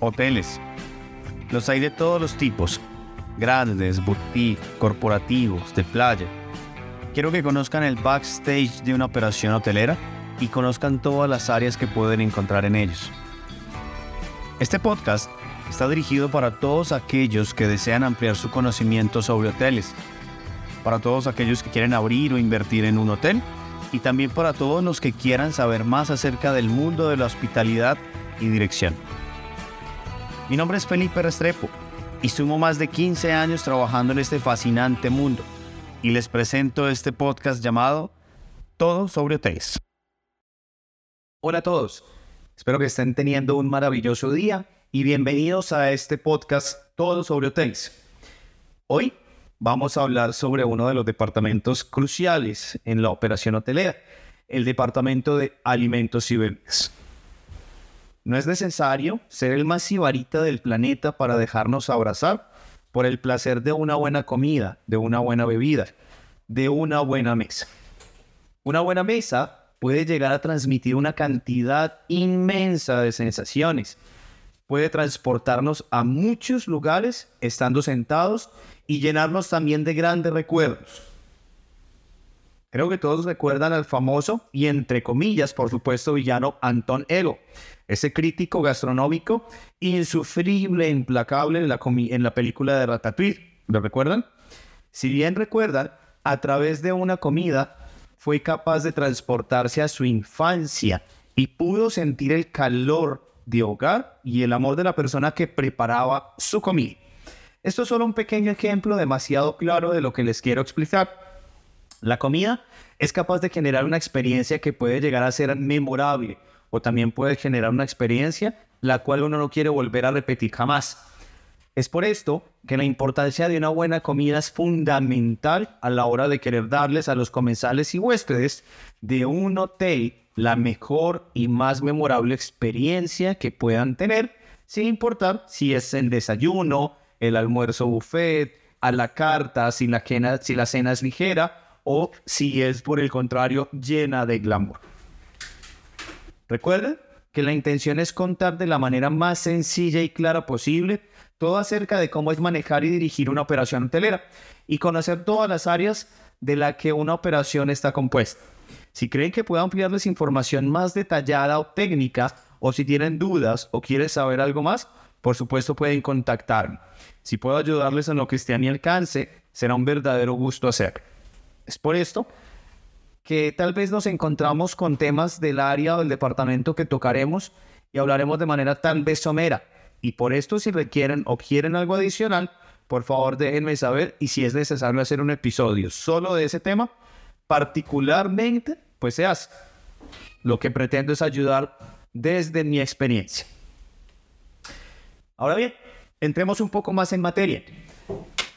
hoteles. Los hay de todos los tipos, grandes, boutique, corporativos, de playa. Quiero que conozcan el backstage de una operación hotelera y conozcan todas las áreas que pueden encontrar en ellos. Este podcast está dirigido para todos aquellos que desean ampliar su conocimiento sobre hoteles, para todos aquellos que quieren abrir o invertir en un hotel y también para todos los que quieran saber más acerca del mundo de la hospitalidad y dirección. Mi nombre es Felipe Restrepo y sumo más de 15 años trabajando en este fascinante mundo y les presento este podcast llamado Todo sobre hoteles. Hola a todos, espero que estén teniendo un maravilloso día y bienvenidos a este podcast Todo sobre hoteles. Hoy vamos a hablar sobre uno de los departamentos cruciales en la operación hotelera, el departamento de alimentos y bebidas. No es necesario ser el más sibarita del planeta para dejarnos abrazar por el placer de una buena comida, de una buena bebida, de una buena mesa. Una buena mesa puede llegar a transmitir una cantidad inmensa de sensaciones. Puede transportarnos a muchos lugares estando sentados y llenarnos también de grandes recuerdos. Creo que todos recuerdan al famoso y entre comillas, por supuesto, villano Anton Ego, ese crítico gastronómico insufrible, implacable en la, en la película de Ratatouille. ¿Lo recuerdan? Si bien recuerdan, a través de una comida fue capaz de transportarse a su infancia y pudo sentir el calor de hogar y el amor de la persona que preparaba su comida. Esto es solo un pequeño ejemplo demasiado claro de lo que les quiero explicar. La comida es capaz de generar una experiencia que puede llegar a ser memorable o también puede generar una experiencia la cual uno no quiere volver a repetir jamás. Es por esto que la importancia de una buena comida es fundamental a la hora de querer darles a los comensales y huéspedes de un hotel la mejor y más memorable experiencia que puedan tener, sin importar si es el desayuno, el almuerzo buffet, a la carta, si la, cena, si la cena es ligera o si es por el contrario llena de glamour. Recuerden que la intención es contar de la manera más sencilla y clara posible todo acerca de cómo es manejar y dirigir una operación hotelera y conocer todas las áreas de la que una operación está compuesta. Si creen que puedo ampliarles información más detallada o técnica, o si tienen dudas o quieren saber algo más, por supuesto pueden contactarme. Si puedo ayudarles en lo que esté a mi alcance, será un verdadero gusto hacerlo. Es por esto que tal vez nos encontramos con temas del área o del departamento que tocaremos y hablaremos de manera tal vez somera. Y por esto si requieren o quieren algo adicional, por favor déjenme saber y si es necesario hacer un episodio solo de ese tema, particularmente, pues se hace. Lo que pretendo es ayudar desde mi experiencia. Ahora bien, entremos un poco más en materia.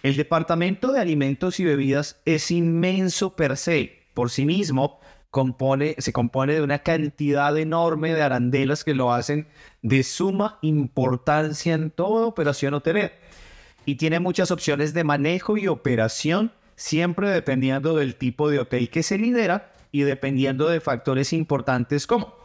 El departamento de alimentos y bebidas es inmenso per se. Por sí mismo, compone, se compone de una cantidad enorme de arandelas que lo hacen de suma importancia en toda operación hotelera. Y tiene muchas opciones de manejo y operación, siempre dependiendo del tipo de hotel que se lidera y dependiendo de factores importantes como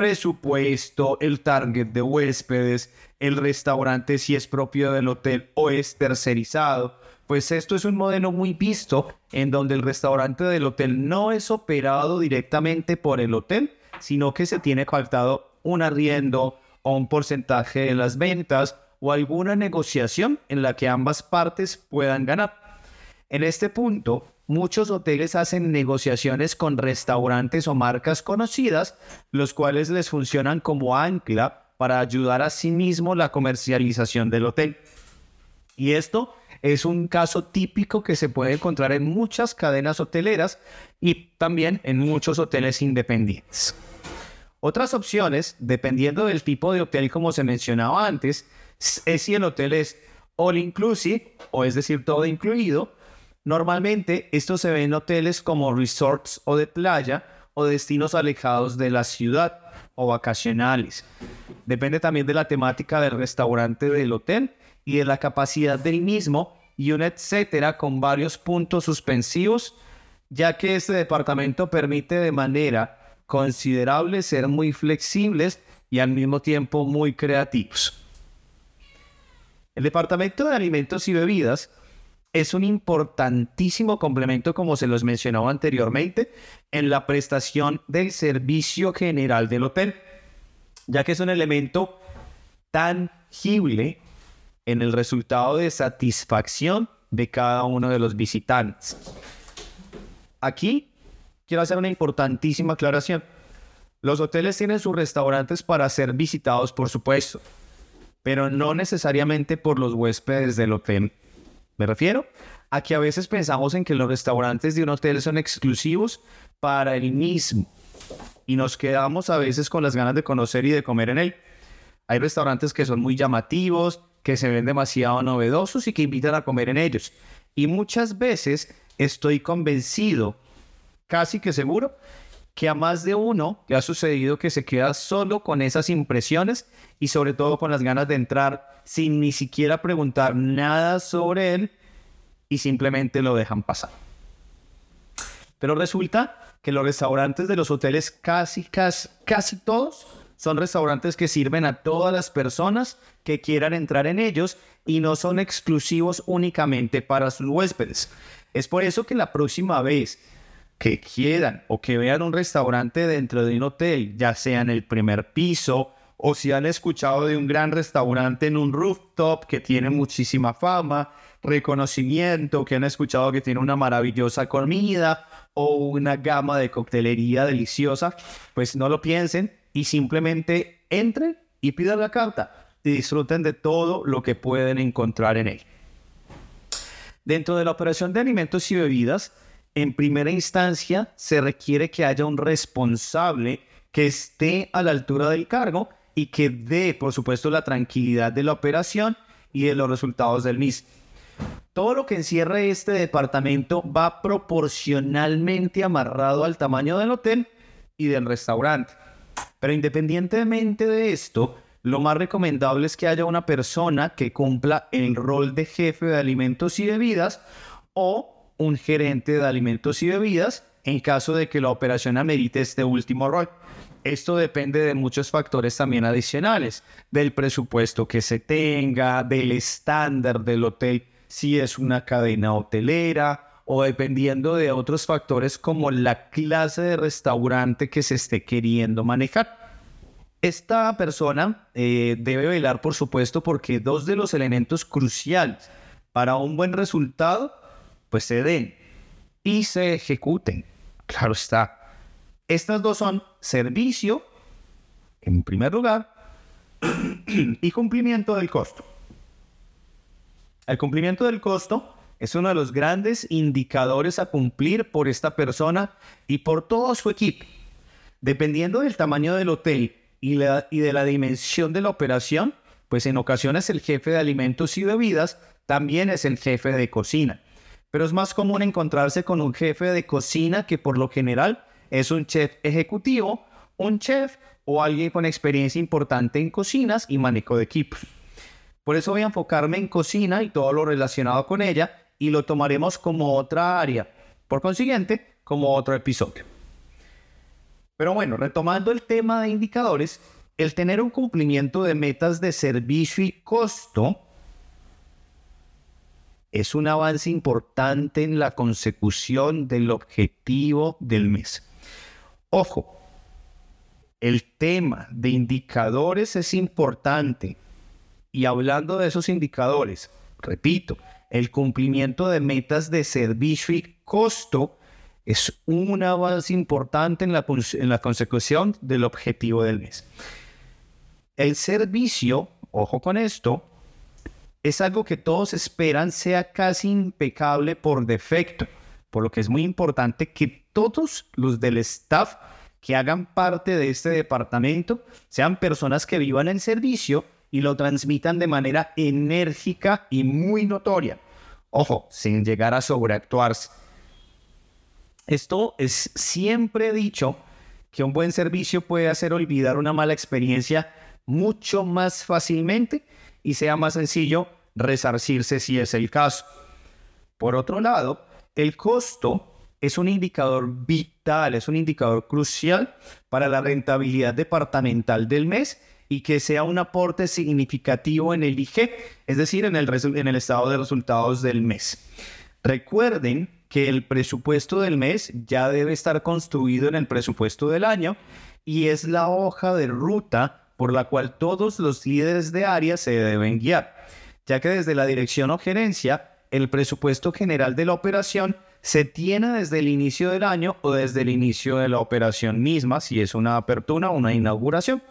presupuesto, el target de huéspedes, el restaurante si es propio del hotel o es tercerizado. Pues esto es un modelo muy visto en donde el restaurante del hotel no es operado directamente por el hotel, sino que se tiene faltado un arriendo o un porcentaje de las ventas o alguna negociación en la que ambas partes puedan ganar. En este punto, muchos hoteles hacen negociaciones con restaurantes o marcas conocidas, los cuales les funcionan como ancla para ayudar a sí mismo la comercialización del hotel. Y esto es un caso típico que se puede encontrar en muchas cadenas hoteleras y también en muchos hoteles independientes. Otras opciones, dependiendo del tipo de hotel como se mencionaba antes, es si el hotel es all inclusive o es decir todo incluido Normalmente esto se ve en hoteles como resorts o de playa o destinos alejados de la ciudad o vacacionales. Depende también de la temática del restaurante del hotel y de la capacidad del mismo y un etcétera con varios puntos suspensivos, ya que este departamento permite de manera considerable ser muy flexibles y al mismo tiempo muy creativos. El departamento de alimentos y bebidas es un importantísimo complemento, como se los mencionaba anteriormente, en la prestación del servicio general del hotel, ya que es un elemento tangible en el resultado de satisfacción de cada uno de los visitantes. Aquí quiero hacer una importantísima aclaración. Los hoteles tienen sus restaurantes para ser visitados, por supuesto, pero no necesariamente por los huéspedes del hotel. Me refiero a que a veces pensamos en que los restaurantes de un hotel son exclusivos para el mismo y nos quedamos a veces con las ganas de conocer y de comer en él. Hay restaurantes que son muy llamativos, que se ven demasiado novedosos y que invitan a comer en ellos. Y muchas veces estoy convencido, casi que seguro, que a más de uno le ha sucedido que se queda solo con esas impresiones y sobre todo con las ganas de entrar sin ni siquiera preguntar nada sobre él y simplemente lo dejan pasar. Pero resulta que los restaurantes de los hoteles casi, casi, casi todos son restaurantes que sirven a todas las personas que quieran entrar en ellos y no son exclusivos únicamente para sus huéspedes. Es por eso que la próxima vez que quieran o que vean un restaurante dentro de un hotel, ya sea en el primer piso o si han escuchado de un gran restaurante en un rooftop que tiene muchísima fama, reconocimiento, que han escuchado que tiene una maravillosa comida o una gama de coctelería deliciosa, pues no lo piensen y simplemente entren y pidan la carta y disfruten de todo lo que pueden encontrar en él. Dentro de la operación de alimentos y bebidas, en primera instancia se requiere que haya un responsable que esté a la altura del cargo y que dé, por supuesto, la tranquilidad de la operación y de los resultados del mismo. Todo lo que encierra este departamento va proporcionalmente amarrado al tamaño del hotel y del restaurante. Pero independientemente de esto, lo más recomendable es que haya una persona que cumpla el rol de jefe de alimentos y bebidas o un gerente de alimentos y bebidas en caso de que la operación amerite este último rol. Esto depende de muchos factores también adicionales, del presupuesto que se tenga, del estándar del hotel, si es una cadena hotelera, o dependiendo de otros factores como la clase de restaurante que se esté queriendo manejar. Esta persona eh, debe velar, por supuesto, porque dos de los elementos cruciales para un buen resultado pues se den y se ejecuten. Claro está. Estas dos son servicio, en primer lugar, y cumplimiento del costo. El cumplimiento del costo es uno de los grandes indicadores a cumplir por esta persona y por todo su equipo. Dependiendo del tamaño del hotel y, y de la dimensión de la operación, pues en ocasiones el jefe de alimentos y bebidas también es el jefe de cocina pero es más común encontrarse con un jefe de cocina que por lo general es un chef ejecutivo, un chef o alguien con experiencia importante en cocinas y manejo de equipos. Por eso voy a enfocarme en cocina y todo lo relacionado con ella y lo tomaremos como otra área, por consiguiente, como otro episodio. Pero bueno, retomando el tema de indicadores, el tener un cumplimiento de metas de servicio y costo es un avance importante en la consecución del objetivo del mes. Ojo, el tema de indicadores es importante. Y hablando de esos indicadores, repito, el cumplimiento de metas de servicio y costo es un avance importante en la, en la consecución del objetivo del mes. El servicio, ojo con esto, es algo que todos esperan sea casi impecable por defecto, por lo que es muy importante que todos los del staff que hagan parte de este departamento sean personas que vivan en servicio y lo transmitan de manera enérgica y muy notoria. Ojo, sin llegar a sobreactuarse. Esto es siempre dicho que un buen servicio puede hacer olvidar una mala experiencia mucho más fácilmente y sea más sencillo resarcirse si es el caso. Por otro lado, el costo es un indicador vital, es un indicador crucial para la rentabilidad departamental del mes y que sea un aporte significativo en el IG, es decir, en el, en el estado de resultados del mes. Recuerden que el presupuesto del mes ya debe estar construido en el presupuesto del año y es la hoja de ruta por la cual todos los líderes de área se deben guiar, ya que desde la dirección o gerencia, el presupuesto general de la operación se tiene desde el inicio del año o desde el inicio de la operación misma, si es una apertura o una inauguración.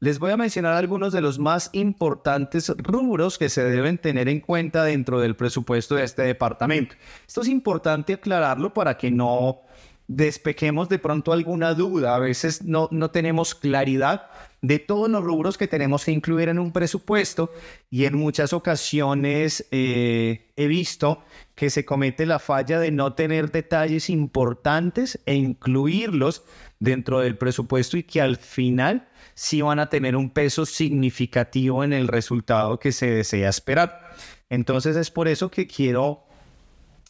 Les voy a mencionar algunos de los más importantes rubros que se deben tener en cuenta dentro del presupuesto de este departamento. Esto es importante aclararlo para que no despejemos de pronto alguna duda. A veces no, no tenemos claridad de todos los rubros que tenemos que incluir en un presupuesto y en muchas ocasiones eh, he visto que se comete la falla de no tener detalles importantes e incluirlos dentro del presupuesto y que al final sí van a tener un peso significativo en el resultado que se desea esperar. Entonces es por eso que quiero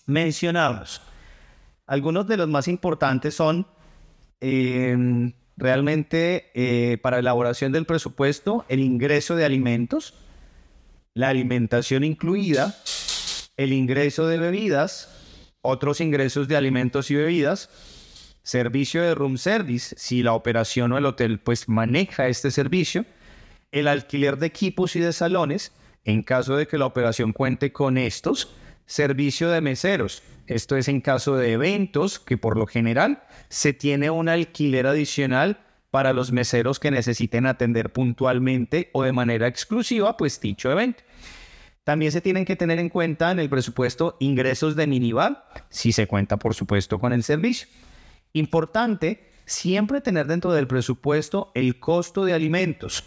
mencionarlos. Algunos de los más importantes son em, realmente eh, para elaboración del presupuesto el ingreso de alimentos, la alimentación incluida, el ingreso de bebidas, otros ingresos de alimentos y bebidas, servicio de room service, si la operación o el hotel pues maneja este servicio, el alquiler de equipos y de salones, en caso de que la operación cuente con estos, servicio de meseros, esto es en caso de eventos que por lo general se tiene un alquiler adicional para los meseros que necesiten atender puntualmente o de manera exclusiva pues dicho evento. También se tienen que tener en cuenta en el presupuesto ingresos de minival, si se cuenta por supuesto con el servicio. Importante siempre tener dentro del presupuesto el costo de alimentos,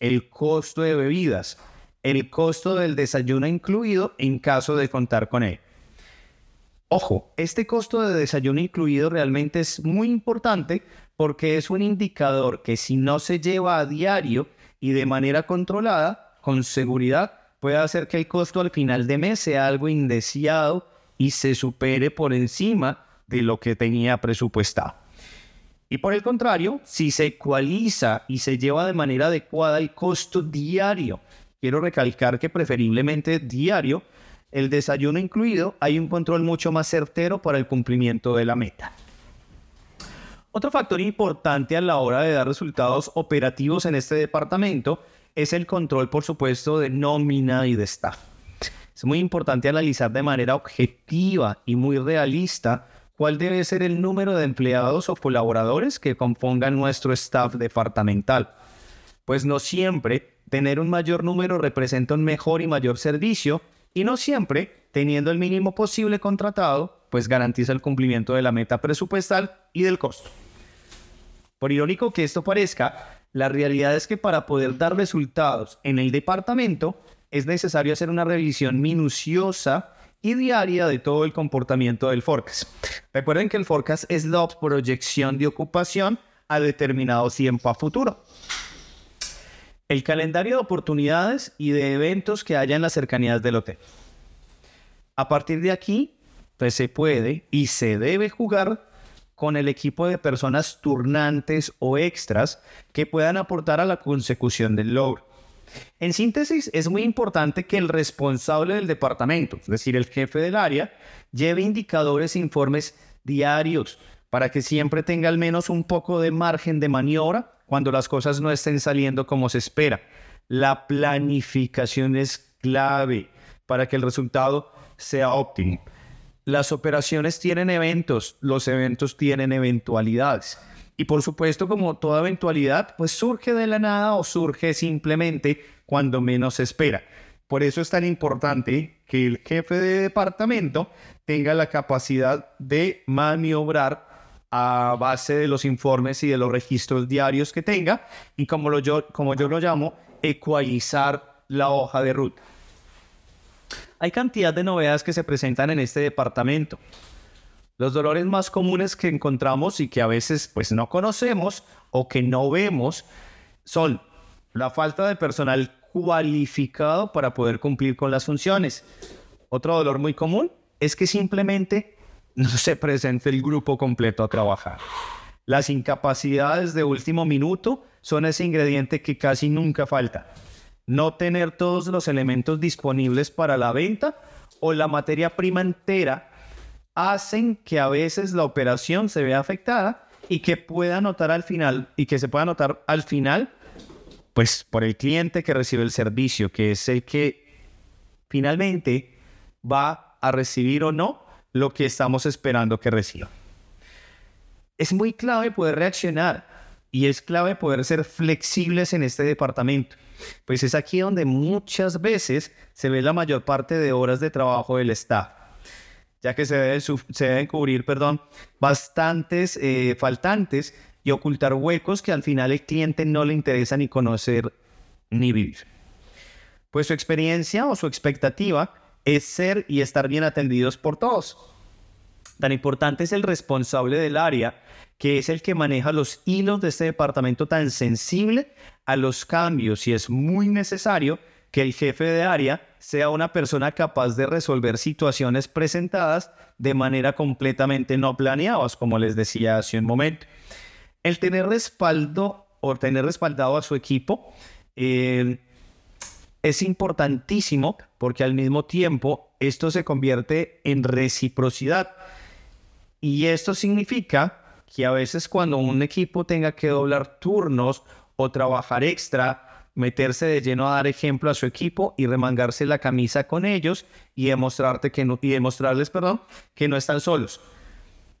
el costo de bebidas, el costo del desayuno incluido en caso de contar con él. Ojo, este costo de desayuno incluido realmente es muy importante porque es un indicador que si no se lleva a diario y de manera controlada, con seguridad, puede hacer que el costo al final de mes sea algo indeseado y se supere por encima de lo que tenía presupuestado. Y por el contrario, si se ecualiza y se lleva de manera adecuada el costo diario, quiero recalcar que preferiblemente diario, el desayuno incluido, hay un control mucho más certero para el cumplimiento de la meta. Otro factor importante a la hora de dar resultados operativos en este departamento es el control, por supuesto, de nómina y de staff. Es muy importante analizar de manera objetiva y muy realista cuál debe ser el número de empleados o colaboradores que compongan nuestro staff departamental. Pues no siempre tener un mayor número representa un mejor y mayor servicio y no siempre, teniendo el mínimo posible contratado, pues garantiza el cumplimiento de la meta presupuestal y del costo. Por irónico que esto parezca, la realidad es que para poder dar resultados en el departamento es necesario hacer una revisión minuciosa y diaria de todo el comportamiento del forecast. Recuerden que el forecast es la proyección de ocupación a determinado tiempo a futuro el calendario de oportunidades y de eventos que haya en las cercanías del hotel. A partir de aquí, pues se puede y se debe jugar con el equipo de personas turnantes o extras que puedan aportar a la consecución del logro. En síntesis, es muy importante que el responsable del departamento, es decir, el jefe del área, lleve indicadores e informes diarios para que siempre tenga al menos un poco de margen de maniobra cuando las cosas no estén saliendo como se espera. La planificación es clave para que el resultado sea óptimo. Las operaciones tienen eventos, los eventos tienen eventualidades. Y por supuesto, como toda eventualidad, pues surge de la nada o surge simplemente cuando menos se espera. Por eso es tan importante que el jefe de departamento tenga la capacidad de maniobrar a base de los informes y de los registros diarios que tenga y como, yo, como yo lo llamo, ecualizar la hoja de ruta. Hay cantidad de novedades que se presentan en este departamento. Los dolores más comunes que encontramos y que a veces pues no conocemos o que no vemos son la falta de personal cualificado para poder cumplir con las funciones. Otro dolor muy común es que simplemente no se presente el grupo completo a trabajar. Las incapacidades de último minuto son ese ingrediente que casi nunca falta. No tener todos los elementos disponibles para la venta o la materia prima entera hacen que a veces la operación se vea afectada y que pueda notar al final y que se pueda notar al final pues por el cliente que recibe el servicio, que es el que finalmente va a recibir o no lo que estamos esperando que reciba. Es muy clave poder reaccionar y es clave poder ser flexibles en este departamento, pues es aquí donde muchas veces se ve la mayor parte de horas de trabajo del staff, ya que se, deben cubrir perdón, bastantes eh, faltantes y ocultar huecos que al final el cliente no le interesa ni conocer ni vivir. Pues su experiencia o su expectativa es ser y estar bien atendidos por todos. Tan importante es el responsable del área, que es el que maneja los hilos de este departamento tan sensible a los cambios y es muy necesario que el jefe de área sea una persona capaz de resolver situaciones presentadas de manera completamente no planeadas, como les decía hace un momento. El tener respaldo o tener respaldado a su equipo eh, es importantísimo porque al mismo tiempo esto se convierte en reciprocidad. Y esto significa que a veces cuando un equipo tenga que doblar turnos o trabajar extra, meterse de lleno a dar ejemplo a su equipo y remangarse la camisa con ellos y, demostrarte que no, y demostrarles perdón, que no están solos.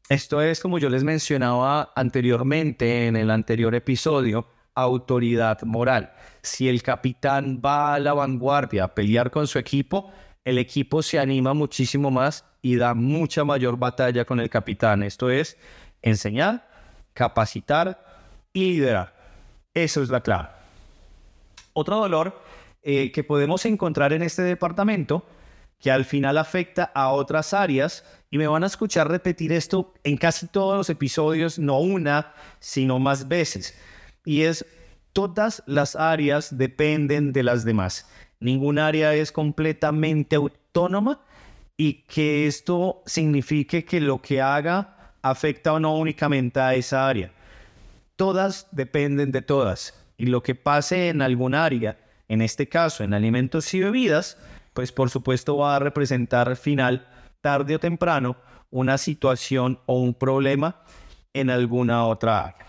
Esto es, como yo les mencionaba anteriormente en el anterior episodio, autoridad moral. Si el capitán va a la vanguardia a pelear con su equipo, el equipo se anima muchísimo más y da mucha mayor batalla con el capitán. Esto es enseñar, capacitar y liderar. Eso es la clave. Otro dolor eh, que podemos encontrar en este departamento que al final afecta a otras áreas y me van a escuchar repetir esto en casi todos los episodios, no una, sino más veces. Y es, todas las áreas dependen de las demás. Ninguna área es completamente autónoma y que esto signifique que lo que haga afecta o no únicamente a esa área. Todas dependen de todas. Y lo que pase en algún área, en este caso en alimentos y bebidas, pues por supuesto va a representar al final, tarde o temprano, una situación o un problema en alguna otra área.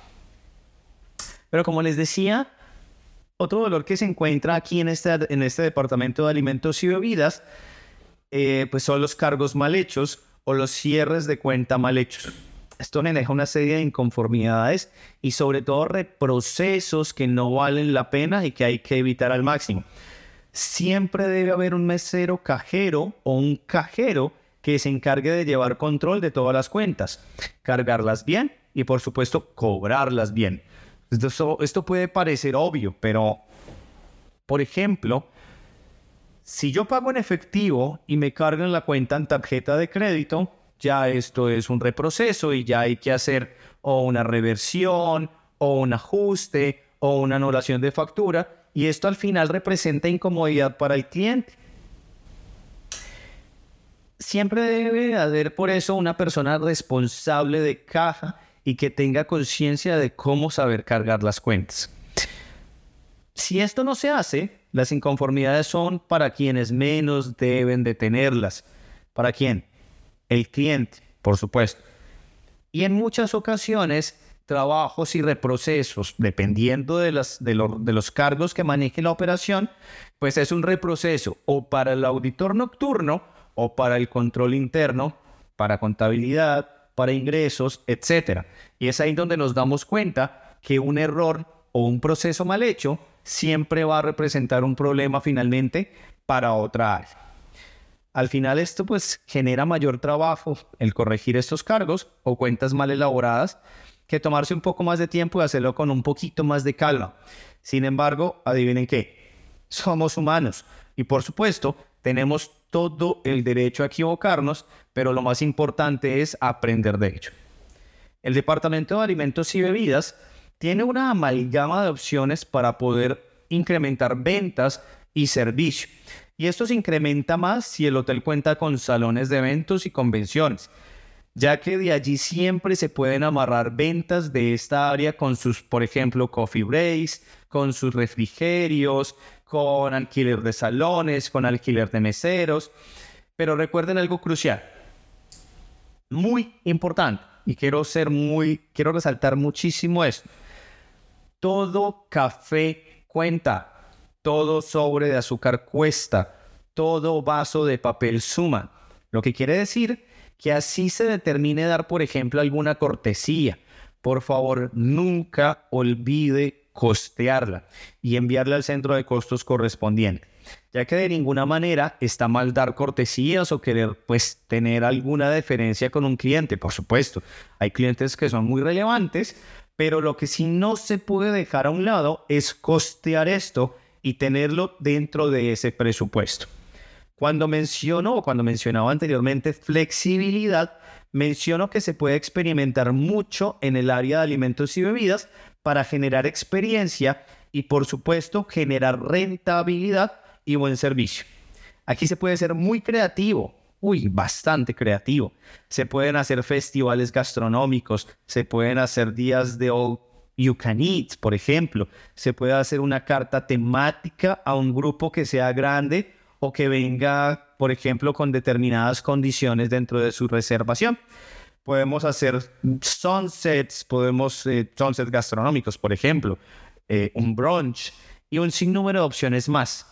Pero como les decía, otro dolor que se encuentra aquí en este, en este departamento de alimentos y bebidas, eh, pues son los cargos mal hechos o los cierres de cuenta mal hechos. Esto me deja una serie de inconformidades y sobre todo reprocesos que no valen la pena y que hay que evitar al máximo siempre debe haber un mesero cajero o un cajero que se encargue de llevar control de todas las cuentas, cargarlas bien y por supuesto cobrarlas bien. Esto, puede parecer obvio, pero por ejemplo, si yo pago en efectivo y me cargan la cuenta en tarjeta de crédito, ya esto es un reproceso y ya hay que hacer o una reversión o un ajuste o una anulación de factura y esto al final representa incomodidad para el cliente. Siempre debe haber por eso una persona responsable de caja y que tenga conciencia de cómo saber cargar las cuentas. Si esto no se hace, las inconformidades son para quienes menos deben de tenerlas. ¿Para quién? El cliente, por supuesto. Y en muchas ocasiones trabajos y reprocesos, dependiendo de, de, los cargos que maneje la operación, pues es un reproceso o para el auditor nocturno o para el control interno, para contabilidad, para ingresos, etc. Y es ahí donde nos damos cuenta que un error o un proceso mal hecho siempre va a representar un problema finalmente para otra área. Al final esto pues genera mayor trabajo el corregir estos cargos o cuentas mal elaboradas que tomarse un poco más de tiempo y hacerlo con un poquito más de calma. Sin embargo, adivinen qué, somos humanos y por supuesto tenemos todo el derecho a equivocarnos, pero lo más importante es aprender de ello. El Departamento de Alimentos y Bebidas tiene una amalgama de opciones para poder incrementar ventas y servicio. Y esto se incrementa más si el hotel cuenta con salones de eventos y convenciones ya que de allí siempre se pueden amarrar ventas de esta área con sus, por ejemplo, coffee breaks, con sus refrigerios, con alquiler de salones, con alquiler de meseros. Pero recuerden algo crucial, muy importante, y quiero ser muy, quiero resaltar muchísimo esto. Todo café cuenta, todo sobre de azúcar cuesta, todo vaso de papel suma. Lo que quiere decir que así se determine dar, por ejemplo, alguna cortesía. Por favor, nunca olvide costearla y enviarla al centro de costos correspondiente, ya que de ninguna manera está mal dar cortesías o querer pues tener alguna deferencia con un cliente, por supuesto. Hay clientes que son muy relevantes, pero lo que sí no se puede dejar a un lado es costear esto y tenerlo dentro de ese presupuesto. Cuando menciono o cuando mencionaba anteriormente flexibilidad, menciono que se puede experimentar mucho en el área de alimentos y bebidas para generar experiencia y por supuesto generar rentabilidad y buen servicio. Aquí se puede ser muy creativo, uy, bastante creativo. Se pueden hacer festivales gastronómicos, se pueden hacer días de all you can eat, por ejemplo. Se puede hacer una carta temática a un grupo que sea grande o que venga, por ejemplo, con determinadas condiciones dentro de su reservación. Podemos hacer sunsets, podemos eh, sunsets gastronómicos, por ejemplo, eh, un brunch y un sinnúmero de opciones más.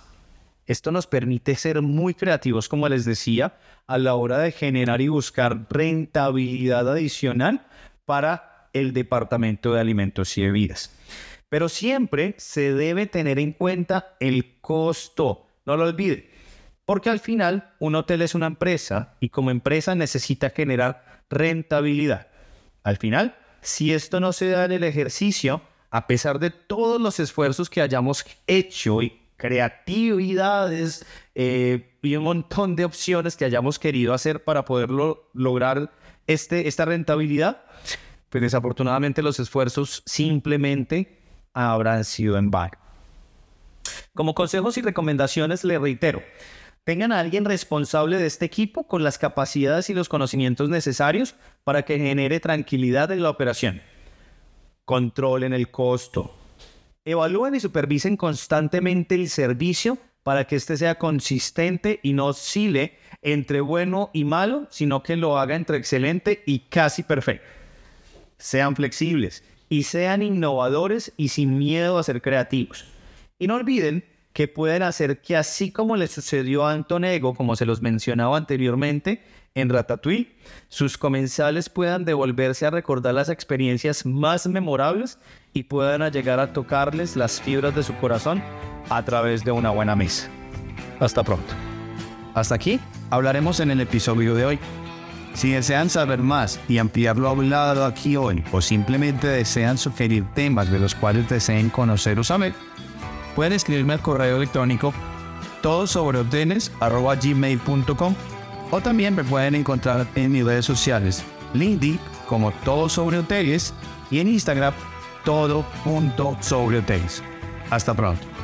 Esto nos permite ser muy creativos, como les decía, a la hora de generar y buscar rentabilidad adicional para el departamento de alimentos y bebidas. Pero siempre se debe tener en cuenta el costo. No lo olvide. Porque al final un hotel es una empresa y como empresa necesita generar rentabilidad. Al final, si esto no se da en el ejercicio, a pesar de todos los esfuerzos que hayamos hecho y creatividades eh, y un montón de opciones que hayamos querido hacer para poderlo lograr este, esta rentabilidad, pues desafortunadamente los esfuerzos simplemente habrán sido en vano. Como consejos y recomendaciones le reitero, Tengan a alguien responsable de este equipo con las capacidades y los conocimientos necesarios para que genere tranquilidad en la operación. Controlen el costo. Evalúen y supervisen constantemente el servicio para que éste sea consistente y no oscile entre bueno y malo, sino que lo haga entre excelente y casi perfecto. Sean flexibles y sean innovadores y sin miedo a ser creativos. Y no olviden que pueden hacer que así como le sucedió a Antonego, como se los mencionaba anteriormente en Ratatouille, sus comensales puedan devolverse a recordar las experiencias más memorables y puedan llegar a tocarles las fibras de su corazón a través de una buena mesa. Hasta pronto. Hasta aquí hablaremos en el episodio de hoy. Si desean saber más y ampliar lo hablado aquí hoy o simplemente desean sugerir temas de los cuales deseen conocer o saber, pueden escribirme al correo electrónico todo sobre gmail.com o también me pueden encontrar en mis redes sociales, LinkedIn como todo sobre hoteles y en Instagram todo.sobrehoteles. Hasta pronto.